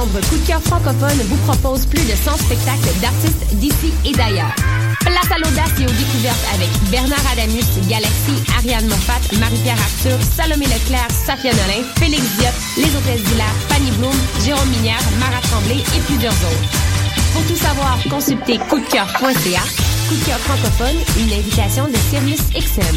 novembre, Coup de cœur francophone vous propose plus de 100 spectacles d'artistes d'ici et d'ailleurs. Place à l'audace et aux découvertes avec Bernard Adamus, Galaxy, Ariane Moffat, Marie-Pierre Arthur, Salomé Leclerc, Safia Nolin, Félix Diop, Les Hôtesses d'Hilaire, Fanny Bloom, Jérôme Minière, Marat Tremblay et plusieurs autres. Pour tout savoir, consultez coupdecoeur.ca. Coup de cœur francophone, une invitation de Sirius XM.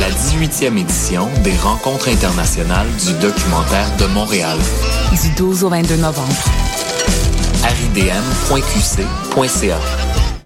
La 18e édition des Rencontres internationales du documentaire de Montréal. Du 12 au 22 novembre. aridm.qc.ca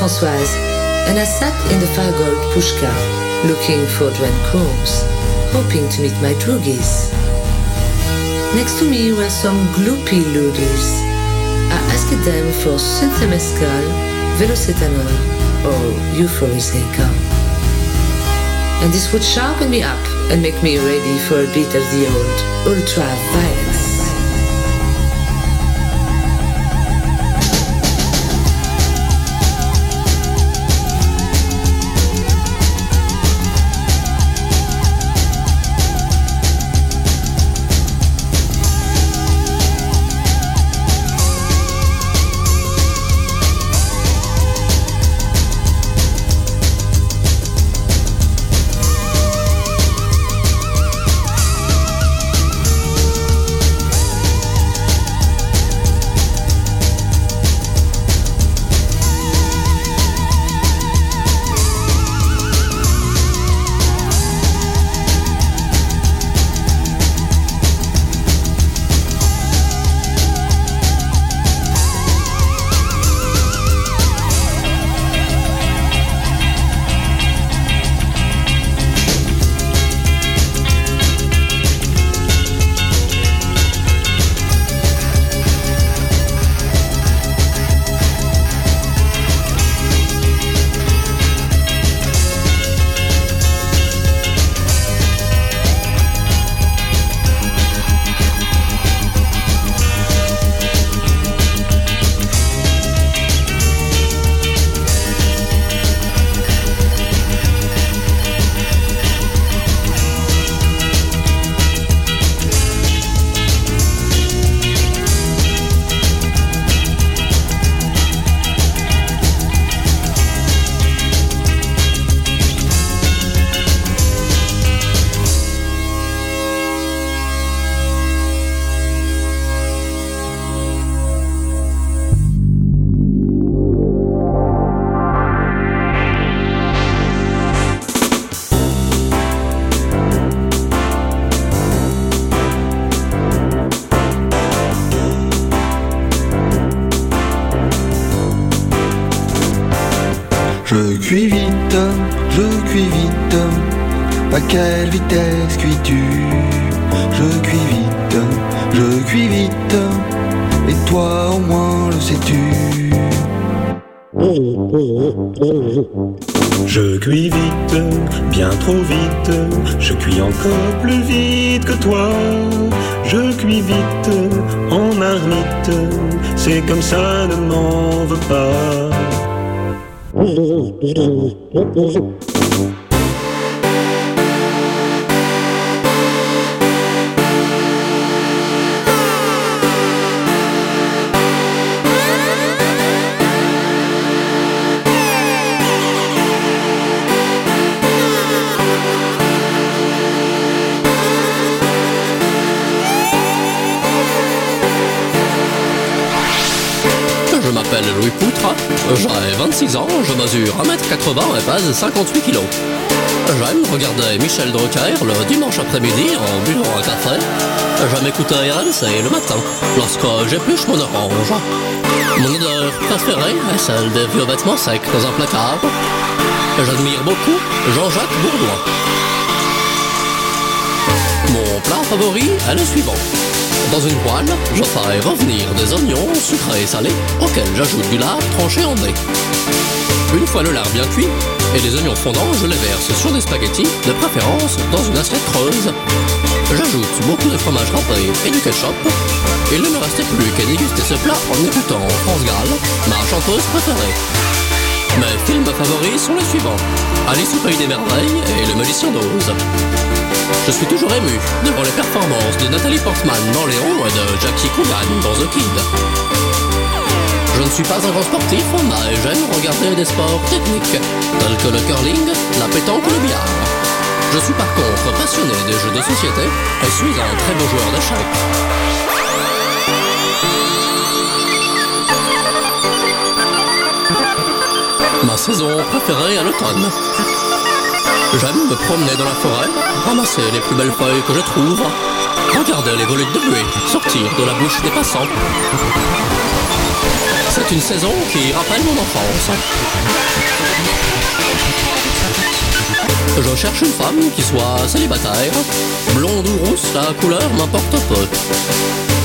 Françoise, and I sat in the Fargold pushka, looking for Dwen Combs, hoping to meet my droogies. Next to me were some gloopy loodies. I asked them for Synthemescal, Velocetanol, or Euphoriseca. And this would sharpen me up and make me ready for a bit of the old ultra-violence. Cuis vite, je cuis vite. À quelle vitesse cuis-tu? Je cuis vite, je cuis vite. Et toi au moins le sais-tu? Je cuis vite, bien trop vite, je cuis encore plus vite que toi. Je cuis vite, en marmite, c'est comme ça, ne m'en veux pas. Buz buz buz buz buz buz buz buz j'ai 26 ans, je mesure 1m80 et pèse 58 kg. J'aime regarder Michel Drucker le dimanche après-midi en buvant un café. J'aime écouter RMC le matin, lorsque j'épluche mon orange. Mon odeur préférée est celle des vieux vêtements secs dans un placard. J'admire beaucoup Jean-Jacques Bourdois. Mon plat favori est le suivant. Dans une poêle, je fais revenir des oignons sucrés et salés auxquels j'ajoute du lard tranché en dés. Une fois le lard bien cuit et les oignons fondants, je les verse sur des spaghettis, de préférence dans une assiette creuse. J'ajoute beaucoup de fromage râpé et du ketchup. Il ne me restait plus qu'à déguster ce plat en écoutant France Gall, ma chanteuse préférée. Mes films favoris sont les suivants Alice au Pays des Merveilles et Le Magicien d'Oz. Je suis toujours ému devant les performances de Nathalie Portman dans Léon et de Jackie Coogan dans The Kid. Je ne suis pas un grand sportif, mais j'aime regarder des sports techniques, tels que le curling, la pétanque ou le billard. Je suis par contre passionné des jeux de société et suis un très beau joueur d'échecs. Saison préférée à l'automne. J'aime me promener dans la forêt, ramasser les plus belles feuilles que je trouve, regarder les volutes de buée sortir de la bouche des passants. C'est une saison qui rappelle mon enfance. Je cherche une femme qui soit célibataire. Blonde ou rousse, la couleur m'importe peu.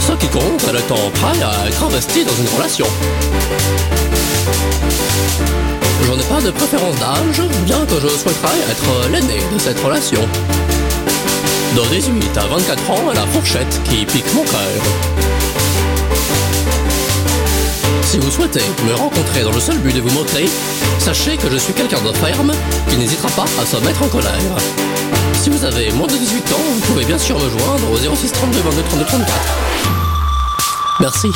Ce qui compte, elle est en prêt à être investie dans une relation. Je n'ai pas de préférence d'âge, bien que je souhaiterais être l'aîné de cette relation. De 18 à 24 ans, la fourchette qui pique mon cœur. Si vous souhaitez me rencontrer dans le seul but de vous montrer, sachez que je suis quelqu'un de ferme qui n'hésitera pas à se mettre en colère. Si vous avez moins de 18 ans, vous pouvez bien sûr me joindre au 06 32 22 32 34. Merci.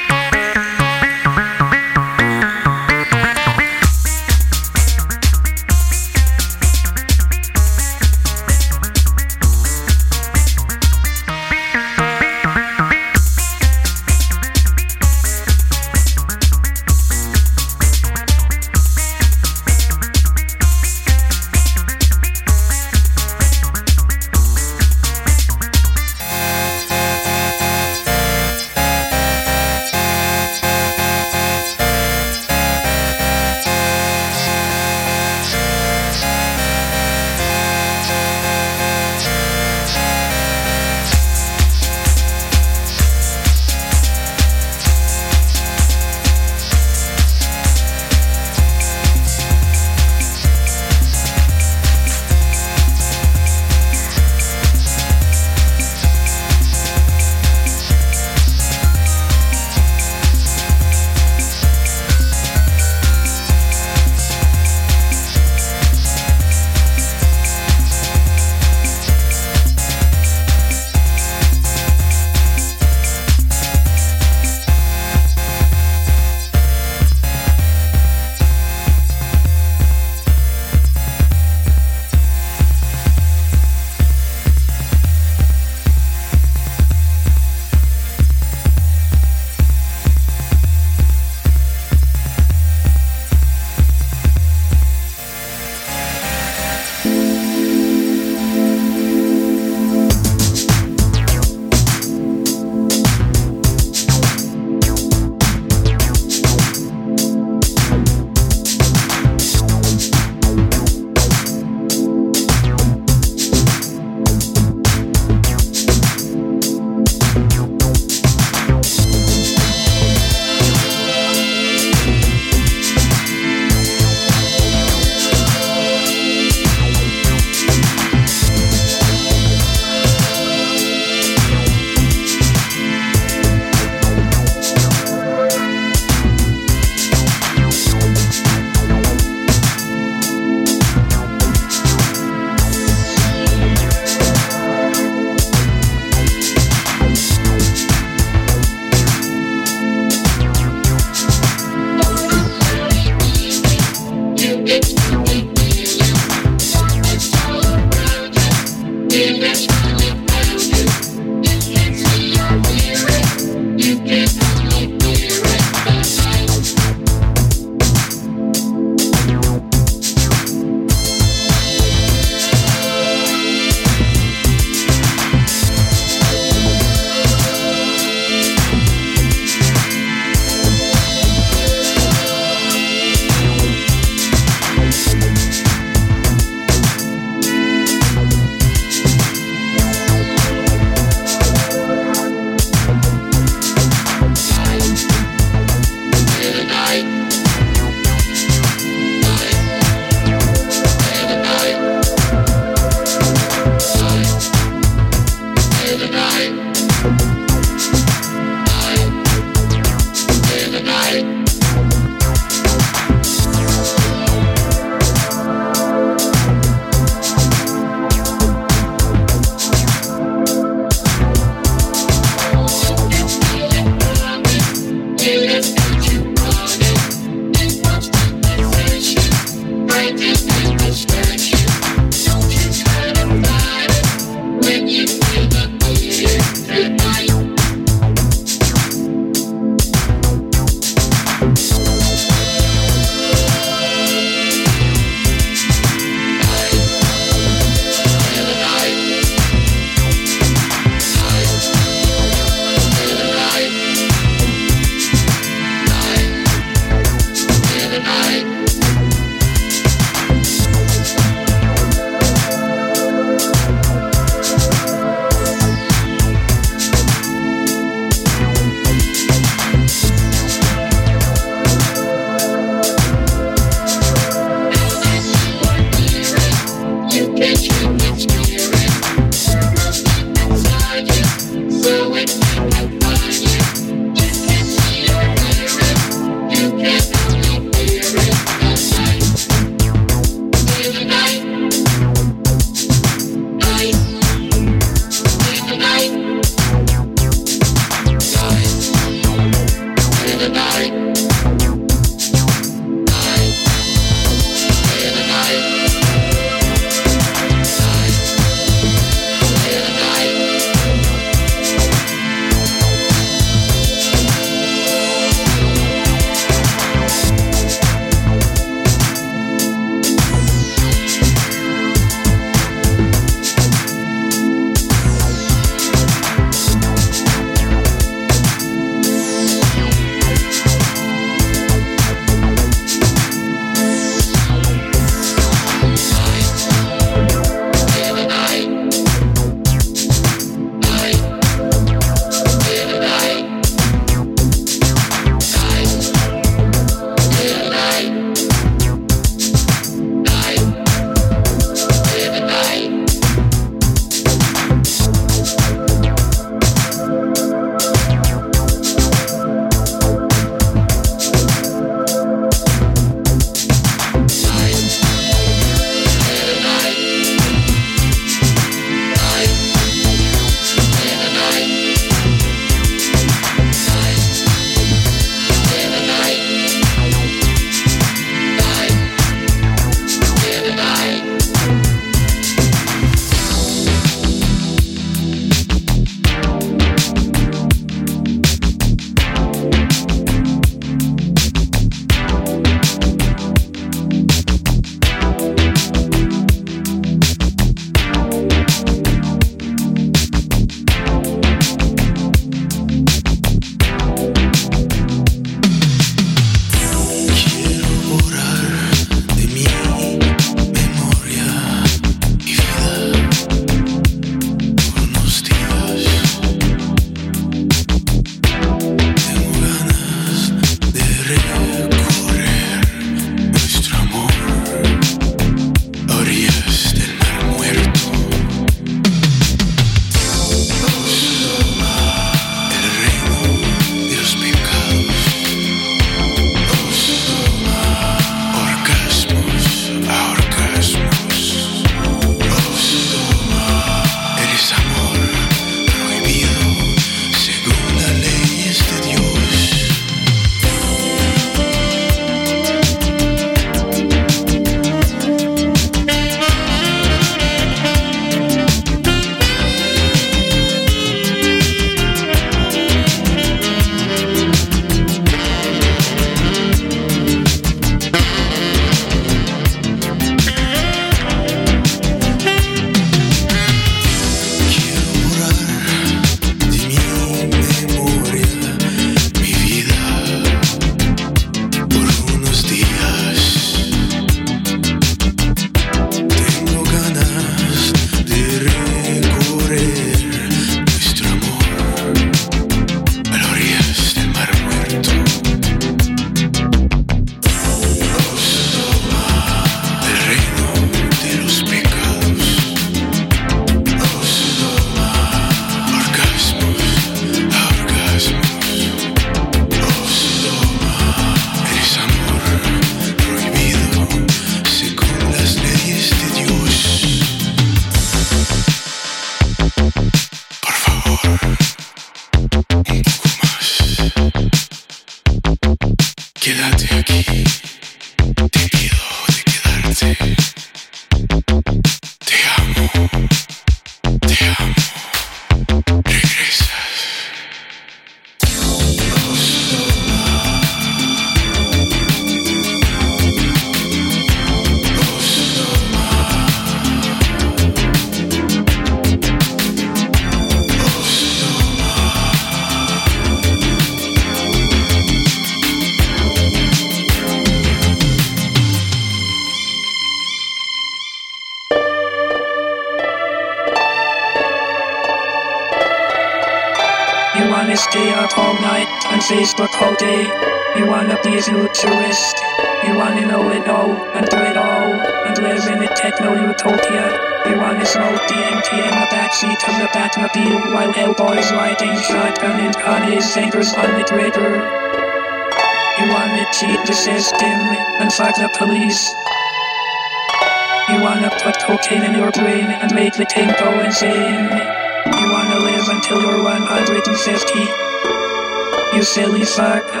silly sucker.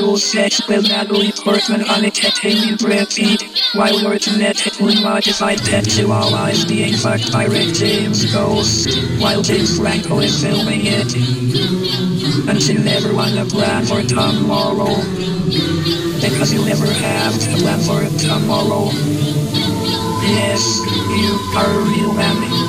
two sets will double important unentertaining breastfeed, while your genetically modified pet chihuahua is being fucked by Rick James Ghost, while James Franco is filming it. Until everyone a plan for tomorrow. Because you never have to plan for tomorrow. Yes, you are a real man.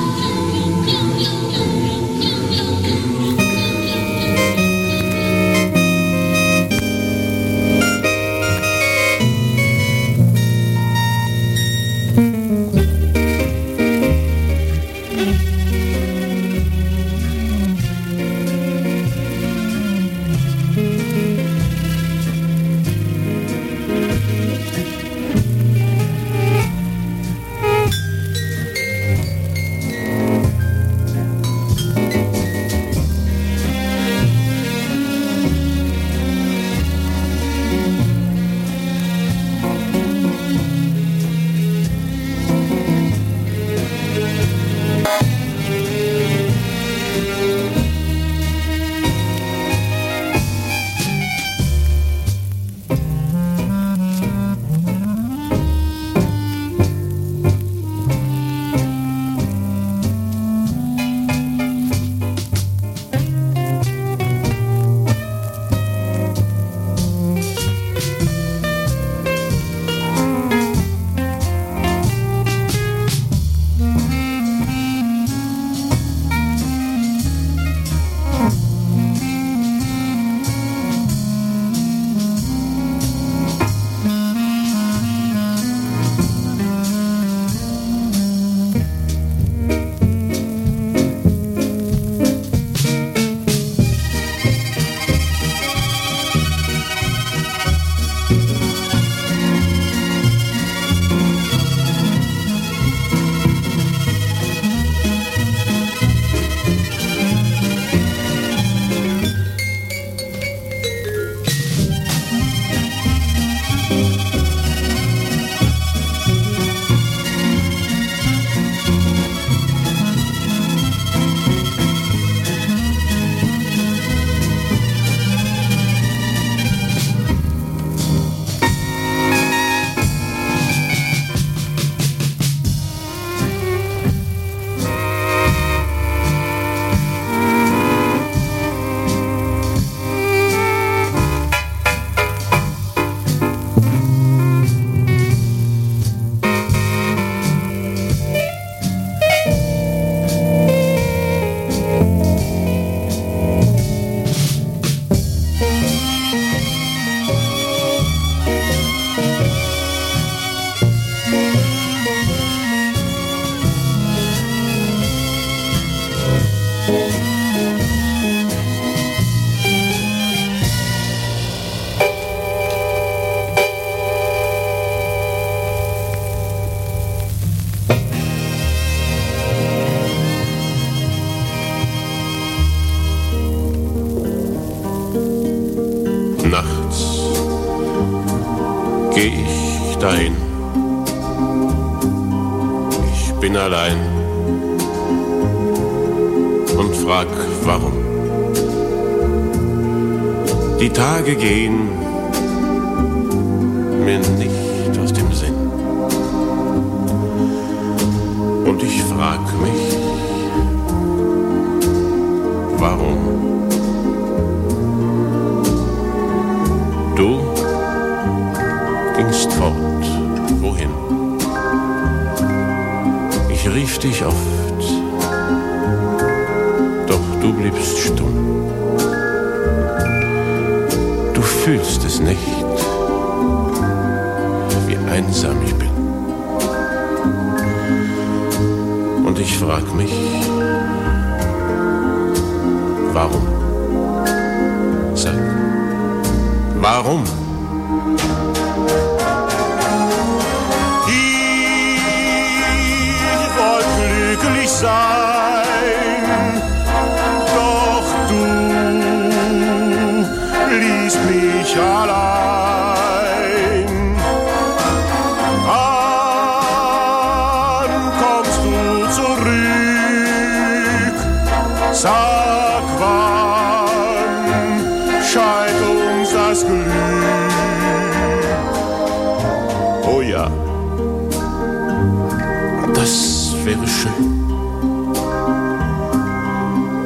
Schön,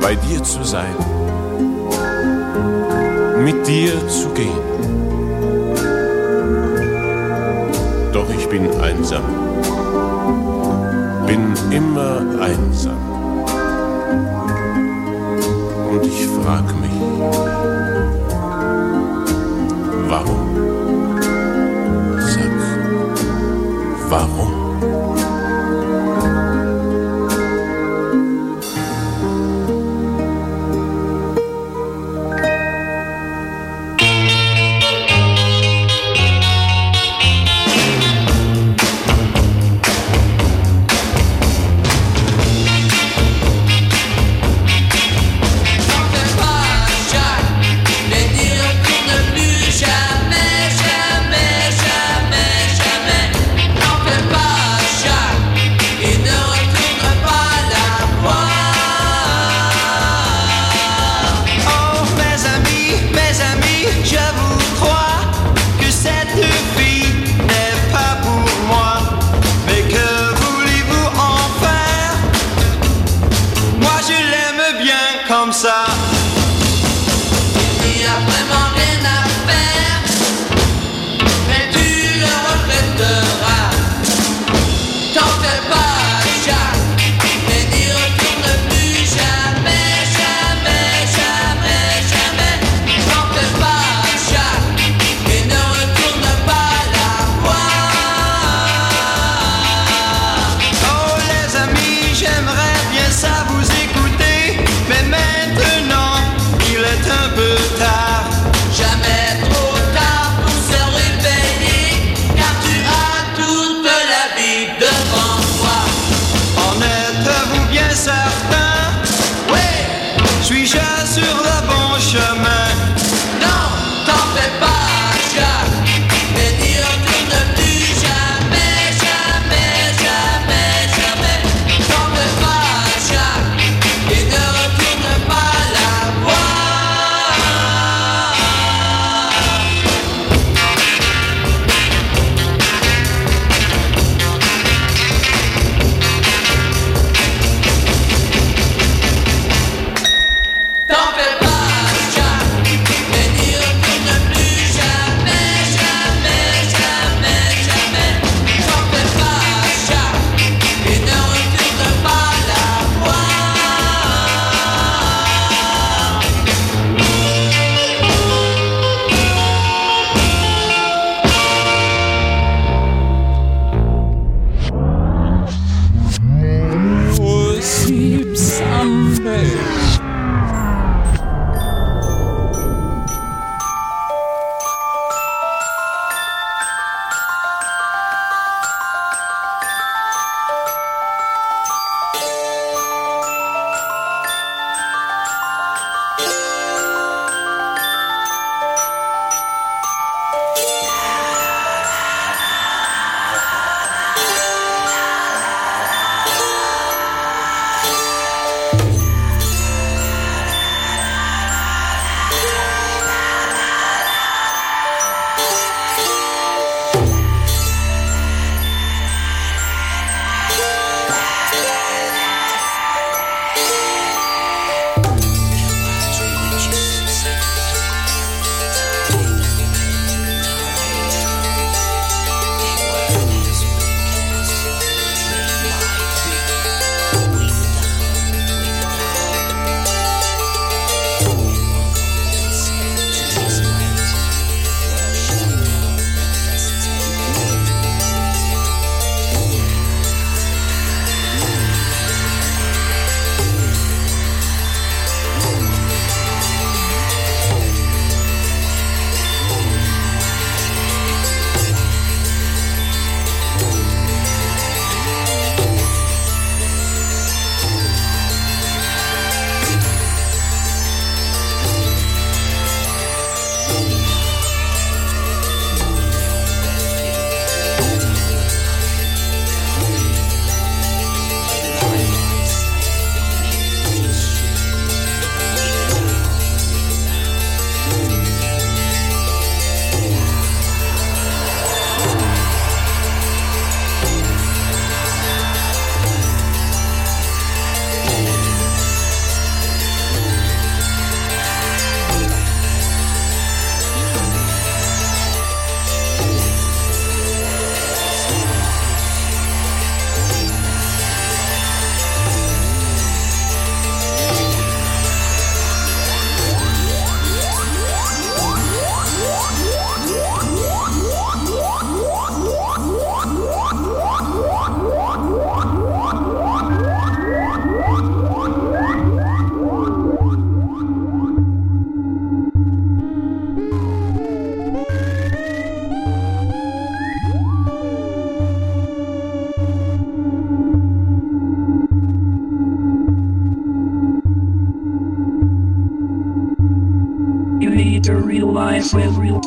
bei dir zu sein, mit dir zu gehen. Doch ich bin einsam, bin immer einsam. Und ich frag mich, warum? Sag, warum?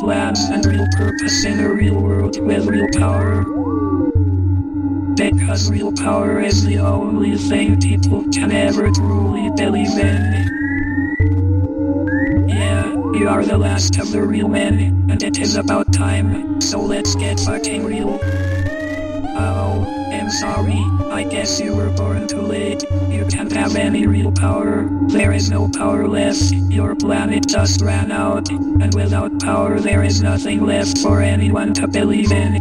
plans and real purpose in a real world with real power. Because real power is the only thing people can ever truly believe in. Yeah, you are the last of the real men, and it is about time, so let's get fucking real. Oh. Sorry, I guess you were born too late. You can't have any real power. There is no power left. Your planet just ran out. And without power there is nothing left for anyone to believe in.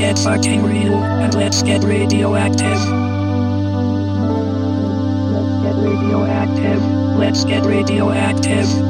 get fucking real and let's get radioactive. Let's get radioactive. Let's get radioactive.